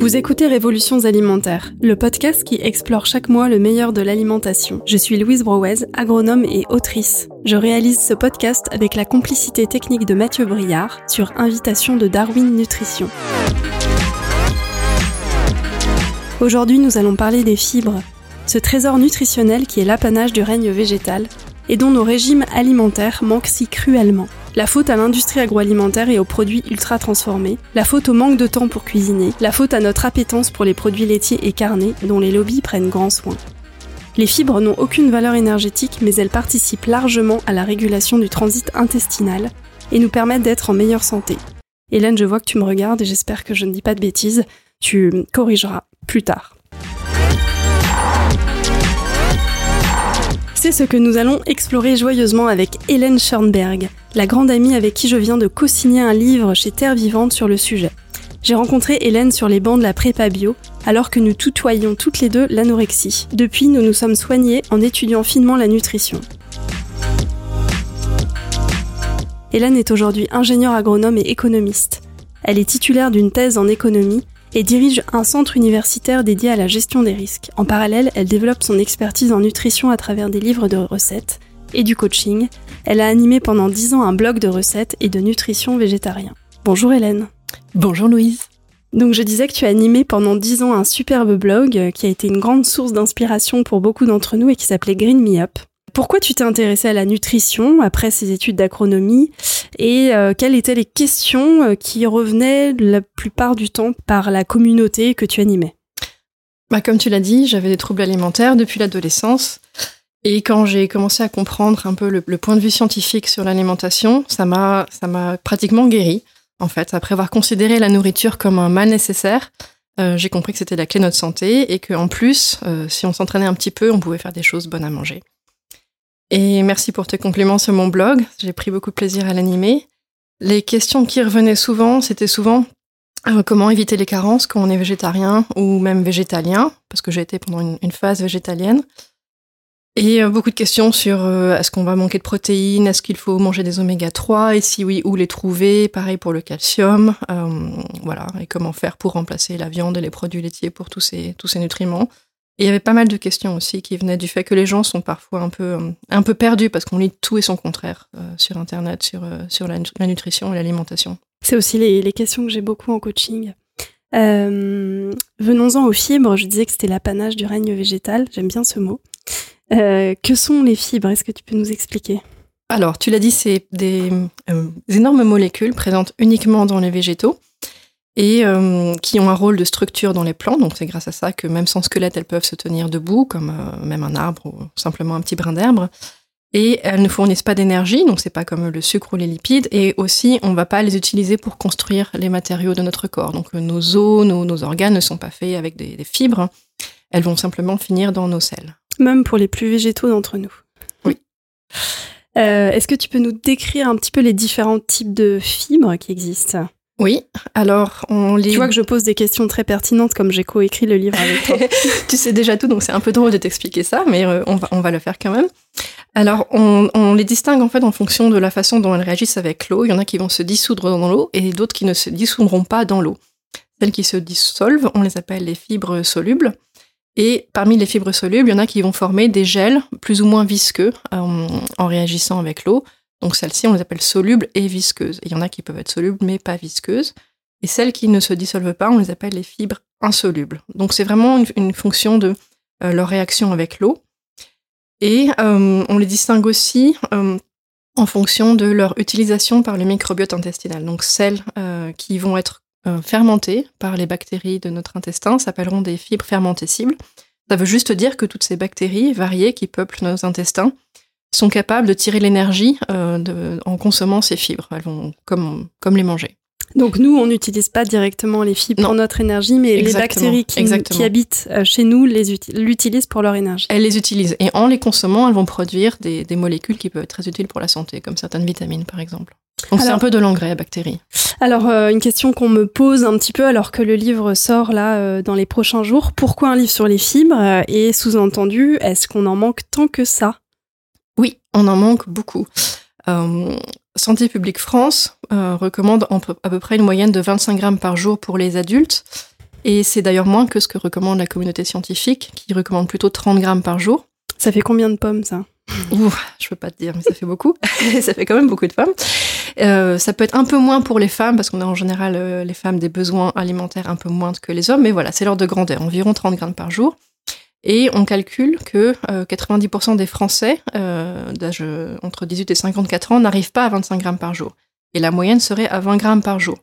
Vous écoutez Révolutions alimentaires, le podcast qui explore chaque mois le meilleur de l'alimentation. Je suis Louise Brouez, agronome et autrice. Je réalise ce podcast avec la complicité technique de Mathieu Briard sur invitation de Darwin Nutrition. Aujourd'hui, nous allons parler des fibres, ce trésor nutritionnel qui est l'apanage du règne végétal et dont nos régimes alimentaires manquent si cruellement. La faute à l'industrie agroalimentaire et aux produits ultra transformés, la faute au manque de temps pour cuisiner, la faute à notre appétence pour les produits laitiers et carnés dont les lobbies prennent grand soin. Les fibres n'ont aucune valeur énergétique mais elles participent largement à la régulation du transit intestinal et nous permettent d'être en meilleure santé. Hélène, je vois que tu me regardes et j'espère que je ne dis pas de bêtises, tu corrigeras plus tard. C'est ce que nous allons explorer joyeusement avec Hélène Schornberg, la grande amie avec qui je viens de co-signer un livre chez Terre Vivante sur le sujet. J'ai rencontré Hélène sur les bancs de la prépa bio, alors que nous tutoyions toutes les deux l'anorexie. Depuis, nous nous sommes soignés en étudiant finement la nutrition. Hélène est aujourd'hui ingénieure agronome et économiste. Elle est titulaire d'une thèse en économie et dirige un centre universitaire dédié à la gestion des risques. En parallèle, elle développe son expertise en nutrition à travers des livres de recettes et du coaching. Elle a animé pendant 10 ans un blog de recettes et de nutrition végétarien. Bonjour Hélène. Bonjour Louise. Donc je disais que tu as animé pendant 10 ans un superbe blog qui a été une grande source d'inspiration pour beaucoup d'entre nous et qui s'appelait Green Me Up. Pourquoi tu t'es intéressée à la nutrition après ces études d'agronomie et euh, quelles étaient les questions euh, qui revenaient la plupart du temps par la communauté que tu animais? Bah, Comme tu l'as dit, j'avais des troubles alimentaires depuis l'adolescence. Et quand j'ai commencé à comprendre un peu le, point de vue scientifique sur l'alimentation, ça m'a, ça m'a pratiquement guéri. En fait, après avoir considéré la nourriture comme un mal nécessaire, euh, j'ai compris que c'était la clé de notre santé et qu'en plus, si on s'entraînait un petit peu, on pouvait faire des choses bonnes à manger. Et merci pour tes compliments sur mon blog. J'ai pris beaucoup de plaisir à l'animer. Les questions qui revenaient souvent, c'était souvent euh, comment éviter les carences quand on est végétarien ou même végétalien, parce que j'ai été pendant une, phase végétalienne. Et euh, beaucoup de questions sur euh, est-ce qu'on va manquer de protéines, est-ce qu'il faut manger des oméga 3 et si oui, où les trouver, pareil pour le calcium, voilà, et comment faire pour remplacer la viande et les produits laitiers pour tous ces, tous ces nutriments? Il y avait pas mal de questions aussi qui venaient du fait que les gens sont parfois un peu, euh, un peu perdus parce qu'on lit tout et son contraire euh, sur Internet, sur, euh, sur la, nutrition et l'alimentation. C'est aussi les, les, questions que j'ai beaucoup en coaching. Venons-en aux fibres. Je disais que c'était l'apanage du règne végétal. J'aime bien ce mot. que sont les fibres? Est-ce que tu peux nous expliquer? Alors, tu l'as dit, c'est des, des énormes molécules présentes uniquement dans les végétaux et euh, qui ont un rôle de structure dans les plantes. Donc c'est grâce à ça que même sans squelette, elles peuvent se tenir debout, comme euh, même un arbre ou simplement un petit brin d'herbe. Et elles ne fournissent pas d'énergie, donc c'est pas comme le sucre ou les lipides. Et aussi, on va pas les utiliser pour construire les matériaux de notre corps. Donc euh, nos os, nos, nos organes ne sont pas faits avec des, des, fibres. Elles vont simplement finir dans nos selles. Même pour les plus végétaux d'entre nous. Oui. Euh, Est-ce que tu peux nous décrire un petit peu les différents types de fibres qui existent? Oui, alors on lit. Tu vois que je pose des questions très pertinentes comme j'ai coécrit le livre avec toi. tu sais déjà tout, donc c'est un peu drôle de t'expliquer ça, mais euh, on, va, on va le faire quand même. Alors on, on, les distingue en fait en fonction de la façon dont elles réagissent avec l'eau. Il y en a qui vont se dissoudre dans l'eau et d'autres qui ne se dissoudront pas dans l'eau. Celles qui se dissolvent, on les appelle les fibres solubles. Et parmi les fibres solubles, il y en a qui vont former des gels plus ou moins visqueux euh, en réagissant avec l'eau. Donc celles-ci, on les appelle solubles et visqueuses. Il y en a qui peuvent être solubles mais pas visqueuses. Et celles qui ne se dissolvent pas, on les appelle les fibres insolubles. Donc c'est vraiment une, fonction de euh, leur réaction avec l'eau. Et euh, on les distingue aussi euh, en fonction de leur utilisation par le microbiote intestinal. Donc celles qui vont être fermentées par les bactéries de notre intestin s'appelleront des fibres fermentescibles. Ça veut juste dire que toutes ces bactéries variées qui peuplent nos intestins sont capables de tirer l'énergie euh, en consommant ces fibres. Elles vont comme, comme les manger. Donc nous, on n'utilise pas directement les fibres pour notre énergie, mais les bactéries qui, qui habitent euh, chez nous l'utilisent pour leur énergie. Elles les utilisent et en les consommant, elles vont produire des, des, molécules qui peuvent être très utiles pour la santé, comme certaines vitamines par exemple. Donc c'est un peu de l'engrais à bactéries. Alors euh, une question qu'on me pose un petit peu alors que le livre sort là dans les prochains jours, pourquoi un livre sur les fibres? Et sous-entendu, est-ce qu'on en manque tant que ça? Oui, on en manque beaucoup. Euh, Santé publique France recommande à peu près une moyenne de 25 grammes par jour pour les adultes. Et c'est d'ailleurs moins que ce que recommande la communauté scientifique, qui recommande plutôt 30 grammes par jour. Ça fait combien de pommes, ça? Ouh, je peux pas te dire, mais ça fait beaucoup. ça fait quand même beaucoup de pommes. Euh, ça peut être un peu moins pour les femmes, parce qu'on a en général, euh, les femmes, des besoins alimentaires un peu moins que les hommes, mais voilà, c'est l'ordre de grandeur, environ 30 grammes par jour. Et on calcule que 90% euh, des Français d'âge entre 18 et 54 ans n'arrivent pas à 25 grammes par jour. Et la moyenne serait à 20 grammes par jour.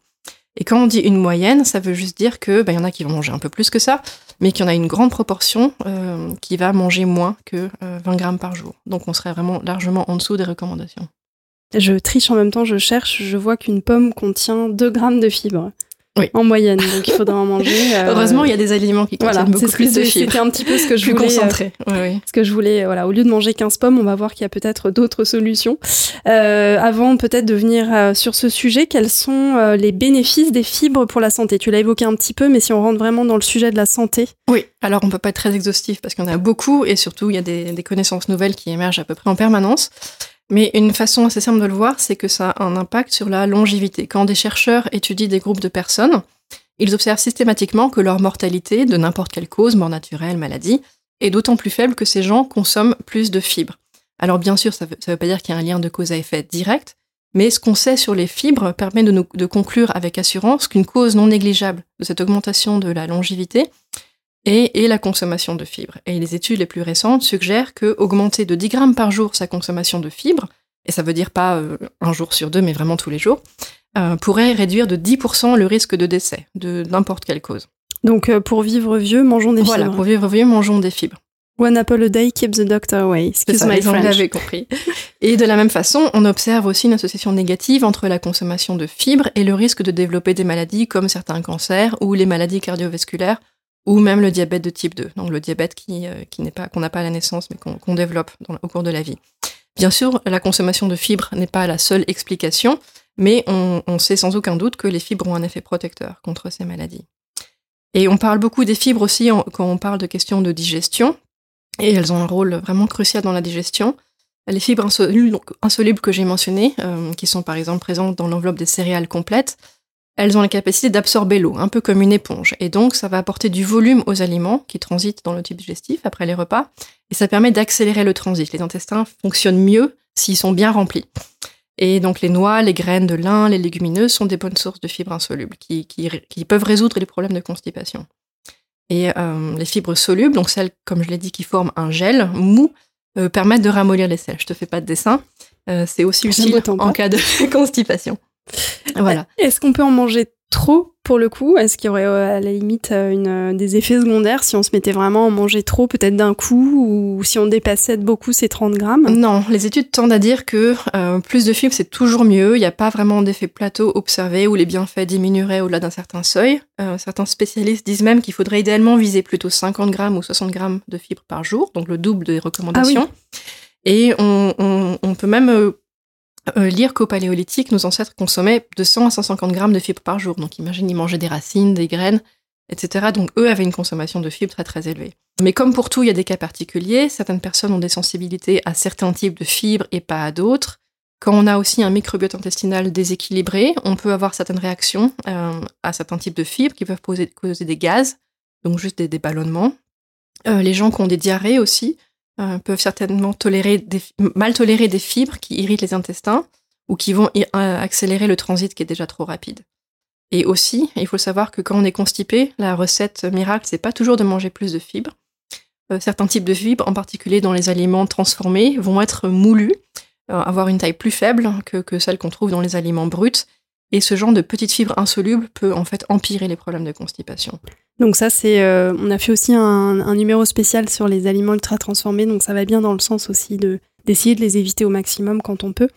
Et quand on dit une moyenne, ça veut juste dire que ben, y en a qui vont manger un peu plus que ça, mais qu'il y en a une grande proportion euh, qui va manger moins que 20 euh, grammes par jour. Donc on serait vraiment largement en dessous des recommandations. Je triche en même temps, je cherche, je vois qu'une pomme contient 2 grammes de fibres. Oui. En moyenne, donc il faudra en manger. Euh, Heureusement, il y a des aliments qui contiennent beaucoup plus de fibres. C'était un petit peu ce que je voulais. Concentré. Euh, Ce que je voulais, voilà, au lieu de manger 15 pommes, on va voir qu'il y a peut-être d'autres solutions. Euh, avant peut-être de venir euh, sur ce sujet, quels sont euh, les bénéfices des fibres pour la santé? Tu l'as évoqué un petit peu, mais si on rentre vraiment dans le sujet de la santé. Oui, alors on peut pas être très exhaustif parce qu'il y en a beaucoup et surtout il y a des, des connaissances nouvelles qui émergent à peu près en permanence. Mais une façon assez simple de le voir, c'est que ça a un impact sur la longévité. Quand des chercheurs étudient des groupes de personnes, ils observent systématiquement que leur mortalité, de n'importe quelle cause, mort naturelle, maladie, est d'autant plus faible que ces gens consomment plus de fibres. Alors bien sûr, ça ne veut, pas dire qu'il y a un lien de cause à effet direct, mais ce qu'on sait sur les fibres permet de, conclure avec assurance qu'une cause non négligeable de cette augmentation de la longévité et, la consommation de fibres. Et les études les plus récentes suggèrent que augmenter de 10 grammes par jour sa consommation de fibres, et ça veut dire pas euh, un jour sur deux, mais vraiment tous les jours, euh, pourrait réduire de 10% le risque de décès de n'importe quelle cause. Donc euh, pour vivre vieux, mangeons des fibres. Voilà, pour vivre vieux, mangeons des fibres. One apple a day keeps the doctor away. Excuse ça, my French. Vous compris. Et de la même façon, on observe aussi une association négative entre la consommation de fibres et le risque de développer des maladies comme certains cancers ou les maladies cardiovasculaires ou même le diabète de type 2, donc le diabète qui, euh, qui n'est pas qu'on n'a pas à la naissance mais qu'on développe au cours de la vie. Bien sûr, la consommation de fibres n'est pas la seule explication, mais on, sait sans aucun doute que les fibres ont un effet protecteur contre ces maladies. Et on parle beaucoup des fibres aussi quand on parle de questions de digestion, et elles ont un rôle vraiment crucial dans la digestion. Les fibres insolubles, insolubles que j'ai mentionnées, euh, qui sont par exemple présentes dans l'enveloppe des céréales complètes, elles ont la capacité d'absorber l'eau, un peu comme une éponge. Et donc, ça va apporter du volume aux aliments qui transitent dans le tube digestif après les repas. Et ça permet d'accélérer le transit. Les intestins fonctionnent mieux s'ils sont bien remplis. Et donc, les noix, les graines de lin, les légumineuses sont des bonnes sources de fibres insolubles qui, peuvent résoudre les problèmes de constipation. Et euh, les fibres solubles, donc celles, comme je l'ai dit, qui forment un gel mou, euh, permettent de ramollir les selles. Je te fais pas de dessin. Euh, c'est aussi utile en cas de constipation. Voilà. Est-ce qu'on peut en manger trop pour le coup? Est-ce qu'il y aurait euh, à la limite euh, une, euh, des effets secondaires? Si on se mettait vraiment à en manger trop, peut-être d'un coup, ou si on dépassait de beaucoup ces 30 grammes? Non, les études tendent à dire que plus de fibres, c'est toujours mieux. Il n'y a pas vraiment d'effet plateau observé où les bienfaits diminueraient au-delà d'un certain seuil. certains spécialistes disent même qu'il faudrait idéalement viser plutôt 50 grammes ou 60 grammes de fibres par jour, donc le double des recommandations. Ah Et on, on, on, peut même euh, lire qu'au paléolithique, nos ancêtres consommaient de 100 à 150 grammes de fibres par jour. Donc imagine, ils mangeaient des racines, des graines, etc. Donc eux avaient une consommation de fibres très très élevée. Mais comme pour tout, il y a des cas particuliers. Certaines personnes ont des sensibilités à certains types de fibres et pas à d'autres. Quand on a aussi un microbiote intestinal déséquilibré, on peut avoir certaines réactions euh, à certains types de fibres qui peuvent causer des gaz, donc juste des, ballonnements. Euh, les gens qui ont des diarrhées aussi, euh, peuvent certainement mal tolérer des fibres qui irritent les intestins ou qui vont euh, accélérer le transit qui est déjà trop rapide. Et aussi, il faut savoir que quand on est constipé, la recette miracle, c'est pas toujours de manger plus de fibres. Euh, certains types de fibres, en particulier dans les aliments transformés, vont être moulus, avoir une taille plus faible que, que celle qu'on trouve dans les aliments bruts. Et ce genre de petites fibres insolubles peut en fait empirer les problèmes de constipation. Donc ça, c'est, euh, on a fait aussi un, numéro spécial sur les aliments ultra transformés, donc ça va bien dans le sens aussi de d'essayer de les éviter au maximum quand on peut.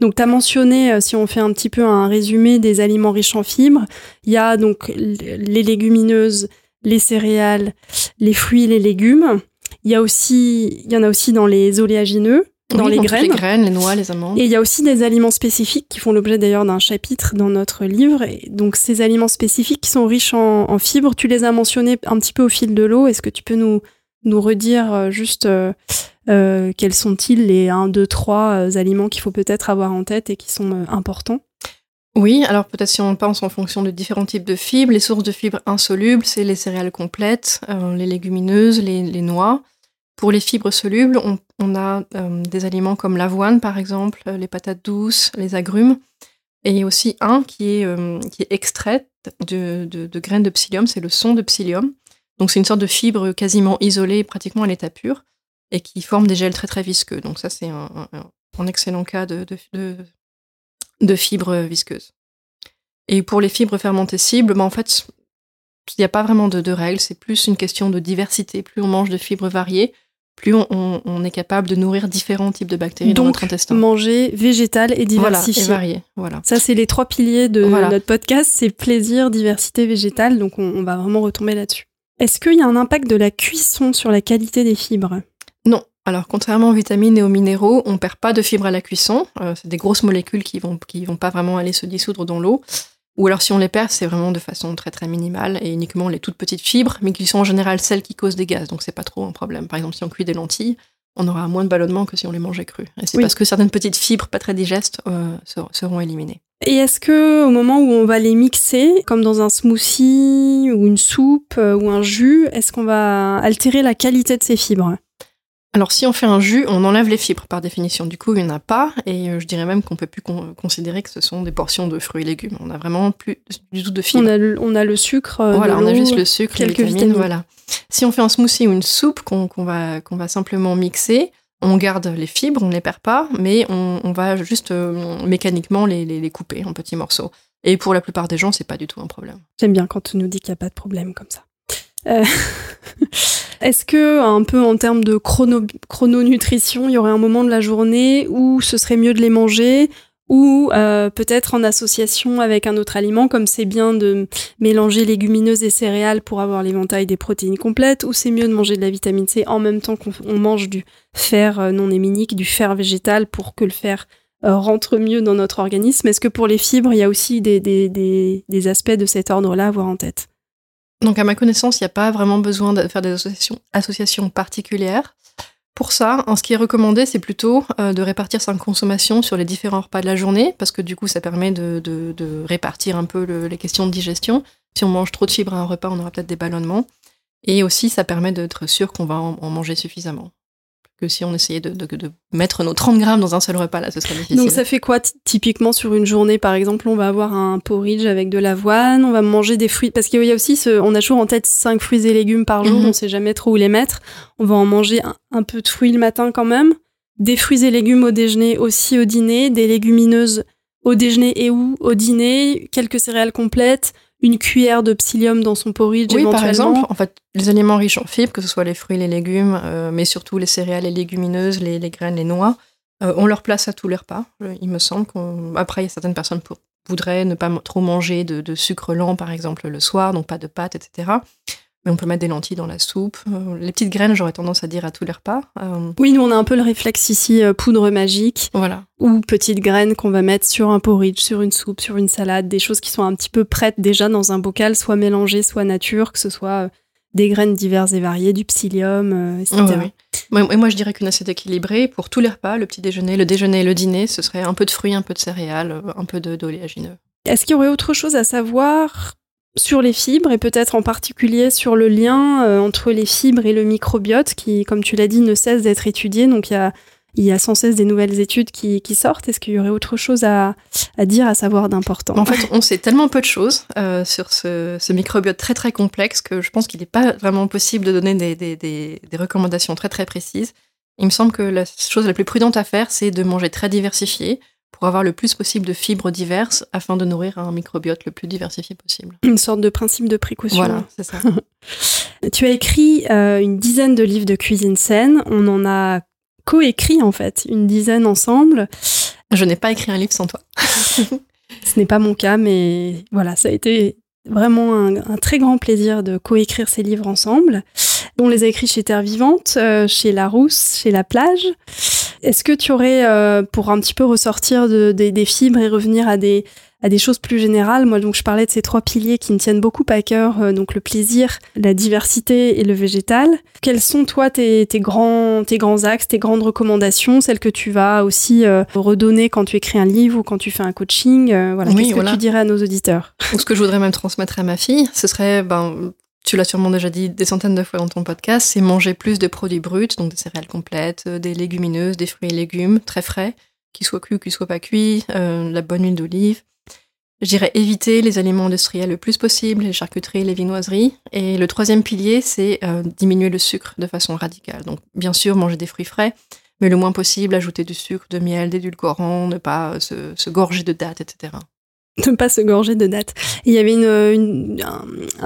Donc tu as mentionné, euh, si on fait un petit peu un résumé des aliments riches en fibres, il y a donc les légumineuses, les céréales, les fruits, les légumes. Il y a aussi, il y en a aussi dans les oléagineux, dans les graines. les graines, les noix, les amandes. Et il y a aussi des aliments spécifiques qui font l'objet d'ailleurs d'un chapitre dans notre livre. Et donc ces aliments spécifiques qui sont riches en, fibres, tu les as mentionnés un petit peu au fil de l'eau. Est-ce que tu peux nous, nous redire juste quels sont-ils les 1, 2, 3 aliments qu'il faut peut-être avoir en tête et qui sont importants? Oui, alors peut-être si on pense en fonction de différents types de fibres, les sources de fibres insolubles, c'est les céréales complètes, les légumineuses, les, noix. Pour les fibres solubles, on, a des aliments comme l'avoine, par exemple, les patates douces, les agrumes. Et aussi un qui est, euh, qui est extrait de, de, graines de psyllium, c'est le son de psyllium. Donc c'est une sorte de fibre quasiment isolée, pratiquement à l'état pur, et qui forme des gels très très visqueux. Donc ça c'est un, excellent cas de, de, de, fibres visqueuses. Et pour les fibres fermentées cibles, bah en fait, il n'y a pas vraiment de, de règles, c'est plus une question de diversité. Plus on mange de fibres variées, plus on, est capable de nourrir différents types de bactéries dans notre intestin. manger végétal et diversifié. Voilà, et varié. Voilà. Ça, c'est les trois piliers de notre podcast, c'est plaisir, diversité, végétal. Donc, on, va vraiment retomber là-dessus. Est-ce qu'il y a un impact de la cuisson sur la qualité des fibres? Non. Alors, contrairement aux vitamines et aux minéraux, on perd pas de fibres à la cuisson. Euh, c'est des grosses molécules qui vont, qui vont pas vraiment aller se dissoudre dans l'eau. Ou alors si on les perd, c'est vraiment de façon très très minimale et uniquement les toutes petites fibres, mais qui sont en général celles qui causent des gaz, donc c'est pas trop un problème. Par exemple, si on cuit des lentilles, on aura moins de ballonnement que si on les mangeait crues. Et c'est parce que certaines petites fibres pas très digestes euh, seront éliminées. Et est-ce que au moment où on va les mixer, comme dans un smoothie ou une soupe euh, ou un jus, est-ce qu'on va altérer la qualité de ces fibres? Alors si on fait un jus, on enlève les fibres par définition. Du coup, il n'y en a pas, et euh, je dirais même qu'on peut plus considérer que ce sont des portions de fruits et légumes. On a vraiment plus du tout de fibres. On a le, sucre. Euh, voilà, on a juste le sucre, quelques vitamines, Voilà. Si on fait un smoothie ou une soupe qu'on va, qu'on va simplement mixer, on garde les fibres, on ne les perd pas, mais on, va juste euh, mécaniquement les, les, couper en petits morceaux. Et pour la plupart des gens, c'est pas du tout un problème. J'aime bien quand tu nous dis qu'il n'y a pas de problème comme ça. Euh... Est-ce que, un peu en termes de chrono, chrononutrition, il y aurait un moment de la journée où ce serait mieux de les manger ou euh, peut-être en association avec un autre aliment, comme c'est bien de mélanger légumineuses et céréales pour avoir l'éventail des protéines complètes, ou c'est mieux de manger de la vitamine C en même temps qu'on mange du fer euh, non héminique, du fer végétal, pour que le fer euh, rentre mieux dans notre organisme? Est-ce que pour les fibres, il y a aussi des, des, des, des aspects de cet ordre-là à avoir en tête? Donc à ma connaissance, il n'y a pas vraiment besoin de faire des associations, particulières. Pour ça, en ce qui est recommandé, c'est plutôt euh, de répartir sa consommation sur les différents repas de la journée, parce que du coup, ça permet de, répartir un peu les questions de digestion. Si on mange trop de fibres à un repas, on aura peut-être des ballonnements. Et aussi, ça permet d'être sûr qu'on va en manger suffisamment que si on essayait de, mettre nos 30 grammes dans un seul repas, là, ce serait difficile. Donc ça fait quoi typiquement sur une journée Par exemple, on va avoir un porridge avec de l'avoine, on va manger des fruits, parce qu'il y a aussi, ce, on a toujours en tête 5 fruits et légumes par jour, mhm. on sait jamais trop où les mettre. On va en manger un, peu de fruits le matin quand même, des fruits et légumes au déjeuner, aussi au dîner, des légumineuses au déjeuner et ou au dîner, quelques céréales complètes, une cuillère de psyllium dans son porridge oui, par exemple, en fait, les aliments riches en fibres, que ce soit les fruits, les légumes, euh, mais surtout les céréales, les légumineuses, les, graines, les noix, euh, on leur place à tous les repas. Il me semble qu'après, il y a certaines personnes qui voudraient ne pas trop manger de, de, sucre lent, par exemple, le soir, donc pas de pâtes, etc mais on peut mettre des lentilles dans la soupe. Euh, les petites graines, j'aurais tendance à dire à tous les repas. Euh, oui, nous on a un peu le réflexe ici, euh, poudre magique. Voilà. Ou petites graines qu'on va mettre sur un porridge, sur une soupe, sur une salade, des choses qui sont un petit peu prêtes déjà dans un bocal, soit mélangées, soit nature, que ce soit des graines diverses et variées, du psyllium, etc. et moi je dirais qu'une assiette équilibrée, pour tous les repas, le petit déjeuner, le déjeuner et le dîner, ce serait un peu de fruits, un peu de céréales, un peu d'oléagineux. Est-ce qu'il y aurait autre chose à savoir sur les fibres et peut-être en particulier sur le lien euh, entre les fibres et le microbiote qui, comme tu l'as dit, ne cesse d'être étudié. Donc il y a, sans cesse des nouvelles études qui, sortent. Est-ce qu'il y aurait autre chose à, dire, à savoir d'important? En fait, on sait tellement peu de choses euh, sur ce, microbiote très très complexe que je pense qu'il n'est pas vraiment possible de donner des, recommandations très très précises. Il me semble que la chose la plus prudente à faire, c'est de manger très diversifié, pour avoir le plus possible de fibres diverses afin de nourrir un microbiote le plus diversifié possible. Une sorte de principe de précaution. Voilà, c'est ça. tu as écrit euh, une dizaine de livres de cuisine saine. On en a coécrit en fait, une dizaine ensemble. Je n'ai pas écrit un livre sans toi. Ce n'est pas mon cas, mais voilà, ça a été vraiment un, très grand plaisir de coécrire ces livres ensemble. On les a écrits chez Terre Vivante, euh, chez Larousse, chez La Plage. Est-ce que tu aurais, euh, pour un petit peu ressortir des fibres et revenir à des, à des choses plus générales. Moi, donc, je parlais de ces trois piliers qui me tiennent beaucoup à cœur, euh, donc le plaisir, la diversité et le végétal. Quels sont, toi, tes, tes, grands, tes grands axes, tes grandes recommandations, celles que tu vas aussi euh, redonner quand tu écris un livre ou quand tu fais un coaching euh, Voilà, qu'est-ce que tu dirais à nos auditeurs? Ou ce que je voudrais même transmettre à ma fille, ce serait, ben, tu l'as sûrement déjà dit des centaines de fois dans ton podcast, c'est manger plus de produits bruts, donc des céréales complètes, des légumineuses, des fruits et légumes très frais, qu'ils soient cuits ou qu'ils soient pas cuits, la bonne huile d'olive J'irais éviter les aliments industriels le plus possible, les charcuteries, les vinoiseries. Et le troisième pilier, c'est euh, diminuer le sucre de façon radicale. Donc, bien sûr, manger des fruits frais, mais le moins possible, ajouter du sucre, de miel, d'édulcorant, ne pas se, gorger de dates, etc. Ne pas se gorger de dates. il y avait une,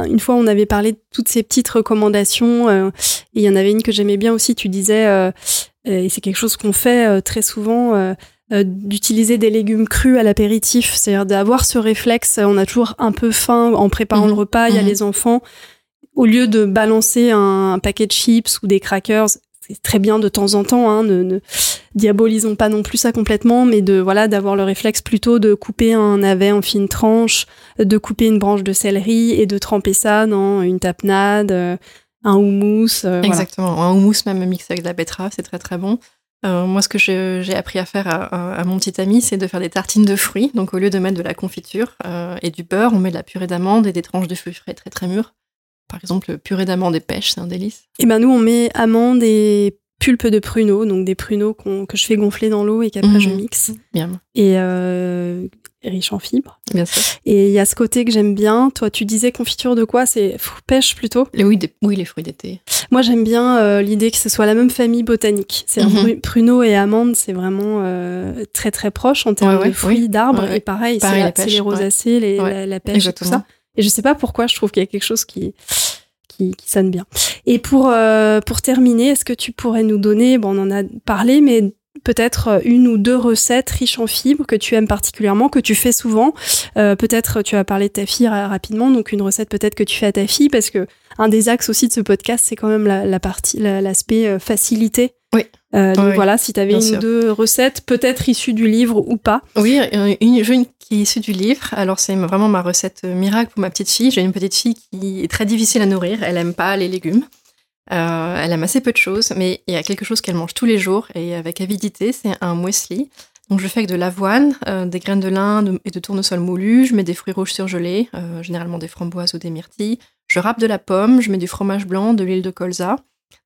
une, fois, on avait parlé de toutes ces petites recommandations. Euh, et il y en avait une que j'aimais bien aussi. Tu disais, euh, et c'est quelque chose qu'on fait très souvent euh, d'utiliser des légumes crus à l'apéritif, c'est-à-dire d'avoir ce réflexe, on a toujours un peu faim en préparant le mhm. repas, il y a mhm. les enfants, au lieu de balancer un, paquet de chips ou des crackers, c'est très bien de temps en temps, hein, ne, diabolisons pas non plus ça complètement, mais de voilà d'avoir le réflexe plutôt de couper un navet en fines tranches, de couper une branche de céleri et de tremper ça dans une tapenade, euh, un houmous. Euh, Exactement, un houmous même mixé avec de la betterave, c'est très très bon. Euh, moi, ce que j'ai appris à faire à, mon petit ami, c'est de faire des tartines de fruits. Donc, au lieu de mettre de la confiture et du beurre, on met de la purée d'amande et des tranches de fruits frais très très mûrs. Par exemple, purée d'amande et pêche, c'est un délice. Et ben nous, on met amandes et pulpe de pruneaux, donc des pruneaux que je fais gonfler dans l'eau et qu'après je mmh. mixe. Bien. Et euh, riche en fibres. Bien sûr. Et il y a ce côté que j'aime bien. Toi, tu disais confiture de quoi? C'est pêche plutôt? Les, oui, oui, les fruits d'été. Moi, j'aime bien euh, l'idée que ce soit la même famille botanique. C'est mm pruneau et amande, c'est vraiment euh, très très proche en termes de fruits, d'arbres. et pareil, c'est les rosacées, les, la, pêche, et tout ça. Et je sais pas pourquoi, je trouve qu'il y a quelque chose qui qui, qui, sonne bien. Et pour, euh, pour terminer, est-ce que tu pourrais nous donner, bon, on en a parlé, mais peut-être euh, une ou deux recettes riches en fibres que tu aimes particulièrement, que tu fais souvent. Euh, peut-être tu as parlé de ta fille rapidement, donc une recette peut-être que tu fais à ta fille, parce que un des axes aussi de ce podcast, c'est quand même la, partie, l'aspect euh, facilité. Oui. donc voilà, si tu avais une ou deux recettes, peut-être issues du livre ou pas. Oui, une, une qui est issue du livre. Alors c'est vraiment ma recette miracle pour ma petite fille. J'ai une petite fille qui est très difficile à nourrir. Elle aime pas les légumes. Euh, elle aime assez peu de choses, mais il y a quelque chose qu'elle mange tous les jours et avec avidité, c'est un muesli. Donc je fais avec de l'avoine, euh, des graines de lin et de tournesol moulu, je mets des fruits rouges surgelés, euh, généralement des framboises ou des myrtilles. Je râpe de la pomme, je mets du fromage blanc, de l'huile de colza,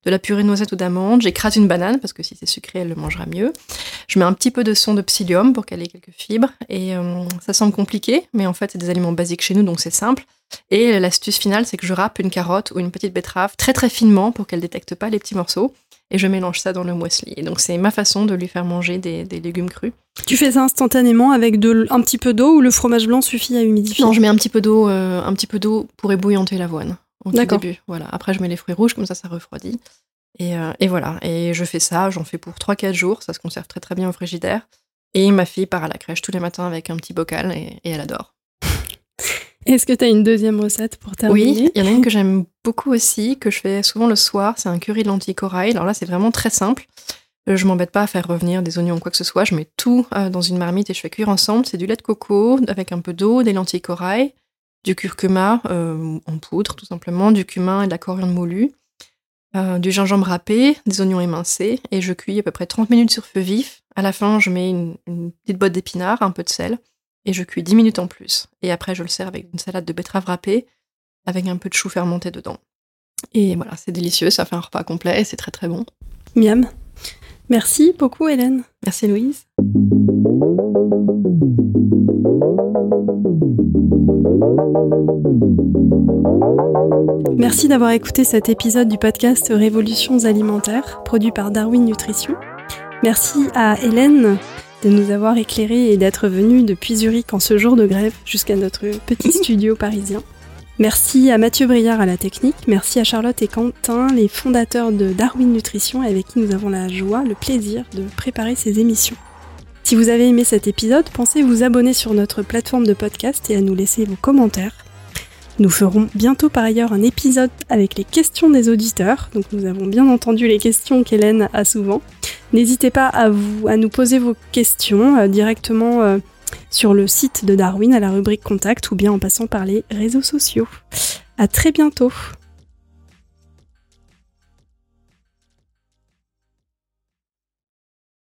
de la purée de noisette ou d'amande, j'écrase une banane parce que si c'est sucré, elle le mangera mieux. Je mets un petit peu de son de psyllium pour qu'elle ait quelques fibres et ça semble compliqué, mais en fait c'est des aliments basiques chez nous donc c'est simple. Et l'astuce finale, c'est que je râpe une carotte ou une petite betterave très très finement pour qu'elle détecte pas les petits morceaux. Et je mélange ça dans le muesli. Et donc c'est ma façon de lui faire manger des, légumes crus. Tu fais ça instantanément avec de, un petit peu d'eau ou le fromage blanc suffit à humidifier? Non, je mets un petit peu d'eau, euh, un petit peu d'eau pour ébouillanter l'avoine au début. Voilà. Après, je mets les fruits rouges, comme ça, ça refroidit. Et, euh, et voilà. Et je fais ça, j'en fais pour 3-4 jours. Ça se conserve très très bien au frigidaire. Et ma fille part à la crèche tous les matins avec un petit bocal et elle adore. Est-ce que tu as une deuxième recette pour terminer Oui, il y en a une que j'aime beaucoup aussi, que je fais souvent le soir. C'est un curry de lentilles corail. Alors là, c'est vraiment très simple. Euh, je m'embête pas à faire revenir des oignons ou quoi que ce soit. Je mets tout euh, dans une marmite et je fais cuire ensemble. C'est du lait de coco avec un peu d'eau, des lentilles corail, du curcuma euh, en poudre tout simplement, du cumin et de la coriandre moulue, du gingembre râpé, des oignons émincés et je cuis à peu près 30 minutes sur feu vif. À la fin, je mets une, une petite botte d'épinards, un peu de sel et je cuis 10 minutes en plus. Et après, je le sers avec une salade de betterave râpée avec un peu de chou fermenté dedans. Et voilà, c'est délicieux, ça fait un repas complet et c'est très très bon. Miam. Merci beaucoup Hélène. Merci Louise. Merci d'avoir écouté cet épisode du podcast Révolutions alimentaires, produit par Darwin Nutrition. Merci à Hélène de nous avoir éclairés et d'être venus depuis Zurich en ce jour de grève jusqu'à notre petit studio parisien. Merci à Mathieu Briard à la technique, merci à Charlotte et Quentin, les fondateurs de Darwin Nutrition avec qui nous avons la joie, le plaisir de préparer ces émissions. Si vous avez aimé cet épisode, pensez vous abonner sur notre plateforme de podcast et à nous laisser vos commentaires. Nous ferons bientôt par ailleurs un épisode avec les questions des auditeurs. Donc nous avons bien entendu les questions qu'Hélène a souvent. N'hésitez pas à, nous poser vos questions euh, directement euh, sur le site de Darwin à la rubrique Contact ou bien en passant par les réseaux sociaux. À très bientôt